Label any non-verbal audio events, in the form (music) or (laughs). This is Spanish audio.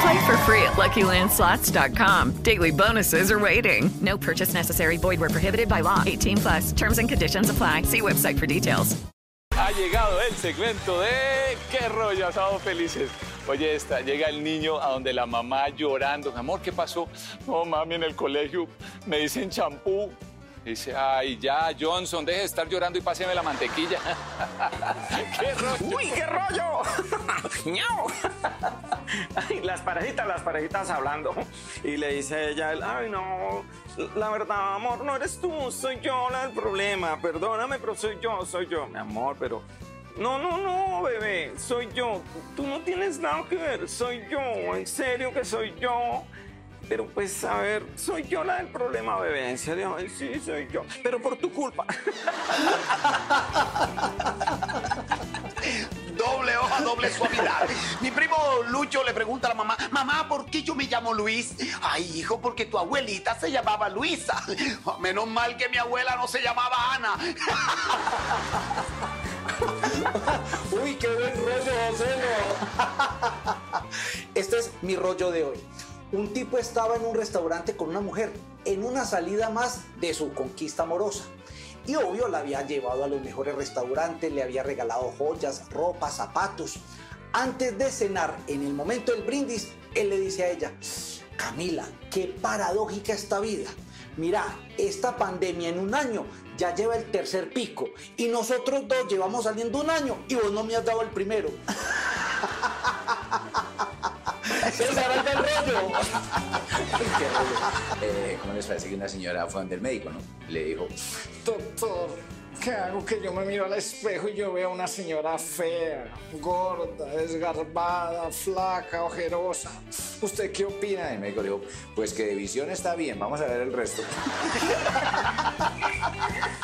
Play for free at LuckyLandSlots.com. Daily bonuses are waiting. No purchase necessary. Void where prohibited by law. 18 plus. Terms and conditions apply. See website for details. Ha llegado el segmento de qué rollo asado felices. Oye, esta, llega el niño a donde la mamá llorando. Amor, ¿qué pasó? No, mami, en el colegio me dicen champú. Dice, ay, ya, Johnson, deje de estar llorando y páseme la mantequilla. (laughs) ¡Uy, qué rollo! (laughs) ¡Ñau! (laughs) Ay, las parejitas, las parejitas hablando. Y le dice ella, ay, no, la verdad, amor, no eres tú, soy yo la del problema. Perdóname, pero soy yo, soy yo. Mi amor, pero... No, no, no, bebé, soy yo. Tú no tienes nada que ver, soy yo. En serio que soy yo. Pero pues, a ver, soy yo la del problema, bebé. En serio, Ay, sí, soy yo. Pero por tu culpa. (laughs) Doble hoja, doble suavidad. Mi primo Lucho le pregunta a la mamá, mamá, ¿por qué yo me llamo Luis? Ay, hijo, porque tu abuelita se llamaba Luisa. Menos mal que mi abuela no se llamaba Ana. Uy, qué buen rollo, José. Este es mi rollo de hoy. Un tipo estaba en un restaurante con una mujer, en una salida más de su conquista amorosa. Y obvio la había llevado a los mejores restaurantes, le había regalado joyas, ropa, zapatos. Antes de cenar, en el momento del brindis, él le dice a ella, Camila, qué paradójica esta vida. Mira, esta pandemia en un año ya lleva el tercer pico y nosotros dos llevamos saliendo un año y vos no me has dado el primero. (laughs) El rollo. (laughs) Eh, ¿Cómo les parece que una señora fue ante el médico, no? Le dijo, Doctor, ¿qué hago que yo me miro al espejo y yo veo a una señora fea, gorda, desgarbada, flaca, ojerosa? ¿usted qué opina? Y el médico le dijo, pues que de visión está bien, vamos a ver el resto. (laughs)